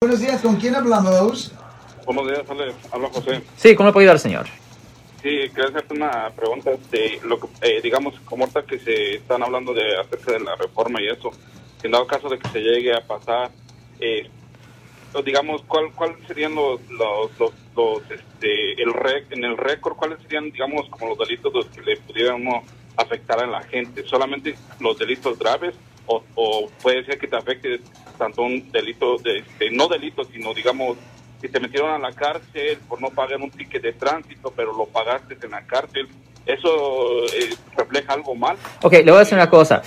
Buenos días, ¿con quién hablamos? Buenos días, Ale. habla José. Sí, ¿cómo le puedo ayudar, señor? Sí, quería hacerte una pregunta. De lo que, eh, digamos, como ahorita que se están hablando de acerca de la reforma y eso, en dado caso de que se llegue a pasar, eh, digamos, ¿cuál, cuál serían los, los, los, los, este, el rec, en el récord, cuáles serían, digamos, como los delitos los que le pudiéramos afectar a la gente? ¿Solamente los delitos graves o, o puede ser que te afecte tanto un delito, de, no delito, sino, digamos, si te metieron a la cárcel por no pagar un ticket de tránsito, pero lo pagaste en la cárcel, ¿eso eh, refleja algo mal? Ok, le voy a decir una cosa.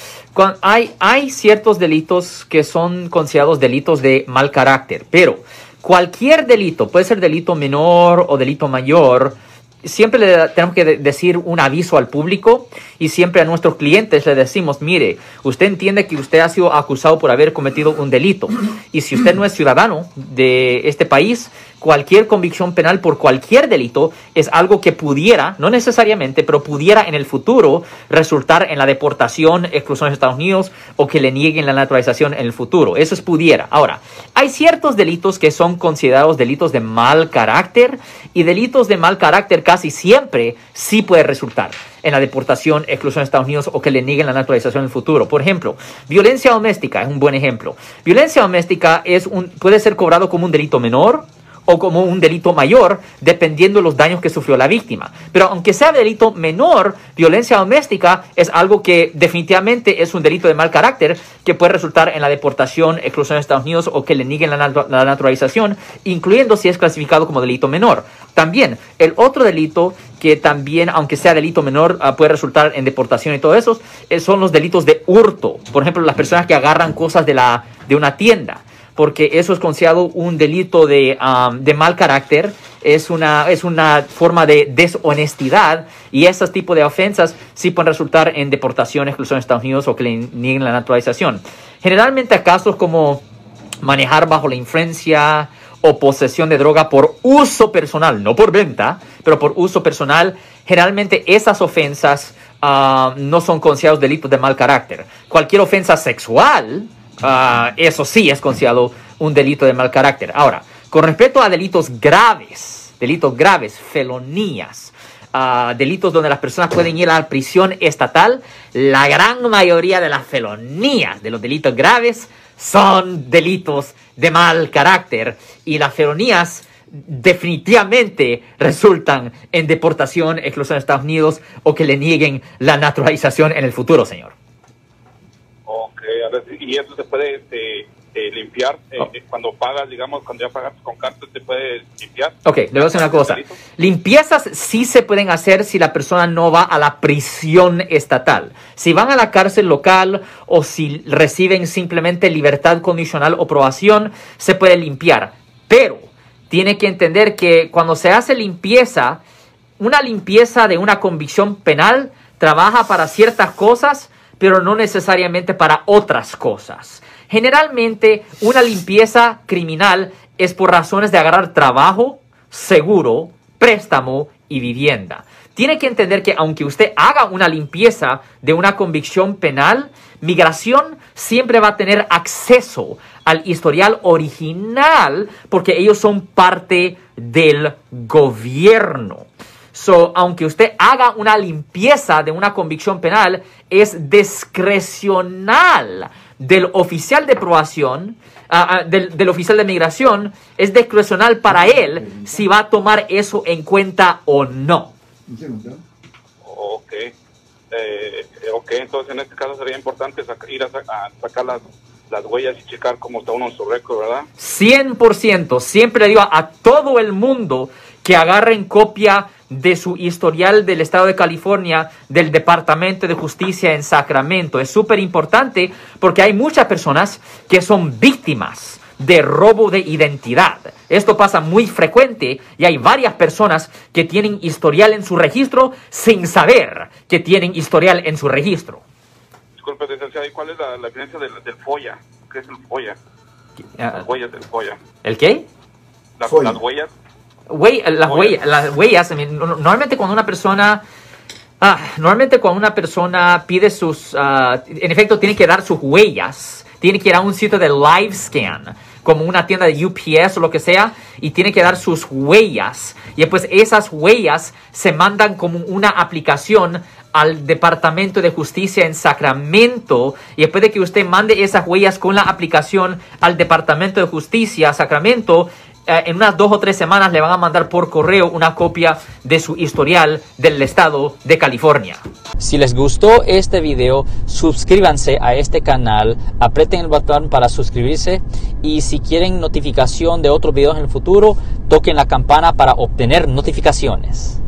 Hay, hay ciertos delitos que son considerados delitos de mal carácter, pero cualquier delito, puede ser delito menor o delito mayor, siempre le tenemos que de- decir un aviso al público y siempre a nuestros clientes le decimos, mire, usted entiende que usted ha sido acusado por haber cometido un delito. Y si usted no es ciudadano de este país, cualquier convicción penal por cualquier delito es algo que pudiera, no necesariamente, pero pudiera en el futuro resultar en la deportación, exclusión de Estados Unidos o que le nieguen la naturalización en el futuro. Eso es pudiera. Ahora, hay ciertos delitos que son considerados delitos de mal carácter y delitos de mal carácter casi siempre sí puede resultar en la deportación, exclusión de Estados Unidos o que le nieguen la naturalización en el futuro. Por ejemplo, violencia doméstica es un buen ejemplo. Violencia doméstica es un, puede ser cobrado como un delito menor o como un delito mayor, dependiendo de los daños que sufrió la víctima. Pero aunque sea delito menor, violencia doméstica es algo que definitivamente es un delito de mal carácter que puede resultar en la deportación, exclusión de Estados Unidos o que le nieguen la, la naturalización, incluyendo si es clasificado como delito menor. También, el otro delito que también, aunque sea delito menor, ah, puede resultar en deportación y todo eso, eh, son los delitos de hurto. Por ejemplo, las personas que agarran cosas de, la, de una tienda porque eso es considerado un delito de, de mal carácter, es una, es una forma de deshonestidad y esos tipos de ofensas sí pueden resultar en deportación, exclusión de Estados Unidos o que le nieguen la naturalización. Generalmente a casos como manejar bajo la influencia o posesión de droga por uso personal, no por venta, pero por uso personal, generalmente esas ofensas ah, no son considerados delitos de mal carácter. Cualquier ofensa sexual, ah, eso sí es considerado un delito de mal carácter. Ahora, con respecto a delitos graves, delitos graves, felonías, ah, delitos donde las personas pueden ir a la prisión estatal, la gran mayoría de las felonías, de los delitos graves, son delitos de mal carácter y las felonías definitivamente resultan en deportación, exclusión de Estados Unidos o que le nieguen la naturalización en el futuro, señor. Y eso se puede este, eh, limpiar eh, Oh. cuando pagas, digamos, cuando ya pagas con cartas, se puede limpiar. Ok, le voy a decir una cosa. Limpiezas sí se pueden hacer si la persona no va a la prisión estatal. Si van a la cárcel local o si reciben simplemente libertad condicional o probación, se puede limpiar. Pero tiene que entender que cuando se hace limpieza, una limpieza de una convicción penal trabaja para ciertas cosas, pero no necesariamente para otras cosas. Generalmente, una limpieza criminal es por razones de agarrar trabajo, seguro, préstamo y vivienda. Tiene que entender que aunque usted haga una limpieza de una convicción penal, migración siempre va a tener acceso al historial original porque ellos son parte del gobierno. So, aunque usted haga una limpieza de una convicción penal, es discrecional del oficial de probación, ah, ah, del, del oficial de migración, es discrecional para él si va a tomar eso en cuenta o no. Ok. Eh, ok, entonces en este caso sería importante ir a, sa- a sacar las, las huellas y checar cómo está uno en su récord, ¿verdad? 100%, siempre le digo a todo el mundo que agarren copia de su historial del estado de California, del Departamento de Justicia en Sacramento. Es súper importante porque hay muchas personas que son víctimas de robo de identidad. Esto pasa muy frecuente y hay varias personas que tienen historial en su registro sin saber que tienen historial en su registro. Disculpe, licenciado, ¿y cuál es la, la diferencia del, del FOIA? ¿Qué es el FOIA? Ah, Las huellas del FOIA. ¿El qué? Las huellas. Güey, las Huellas. las normalmente cuando una persona, ah, normalmente cuando una persona pide sus, ah, en efecto tiene que dar sus huellas, tiene que ir a un sitio de live scan como una tienda de UPS o lo que sea, y tiene que dar sus huellas. Y después esas huellas se mandan como una aplicación al Departamento de Justicia en Sacramento y después de que usted mande esas huellas con la aplicación al Departamento de Justicia Sacramento, en unas dos o tres semanas le van a mandar por correo una copia de su historial del estado de California. Si les gustó este video, suscríbanse a este canal, aprieten el botón para suscribirse y si quieren notificación de otros videos en el futuro, toquen la campana para obtener notificaciones.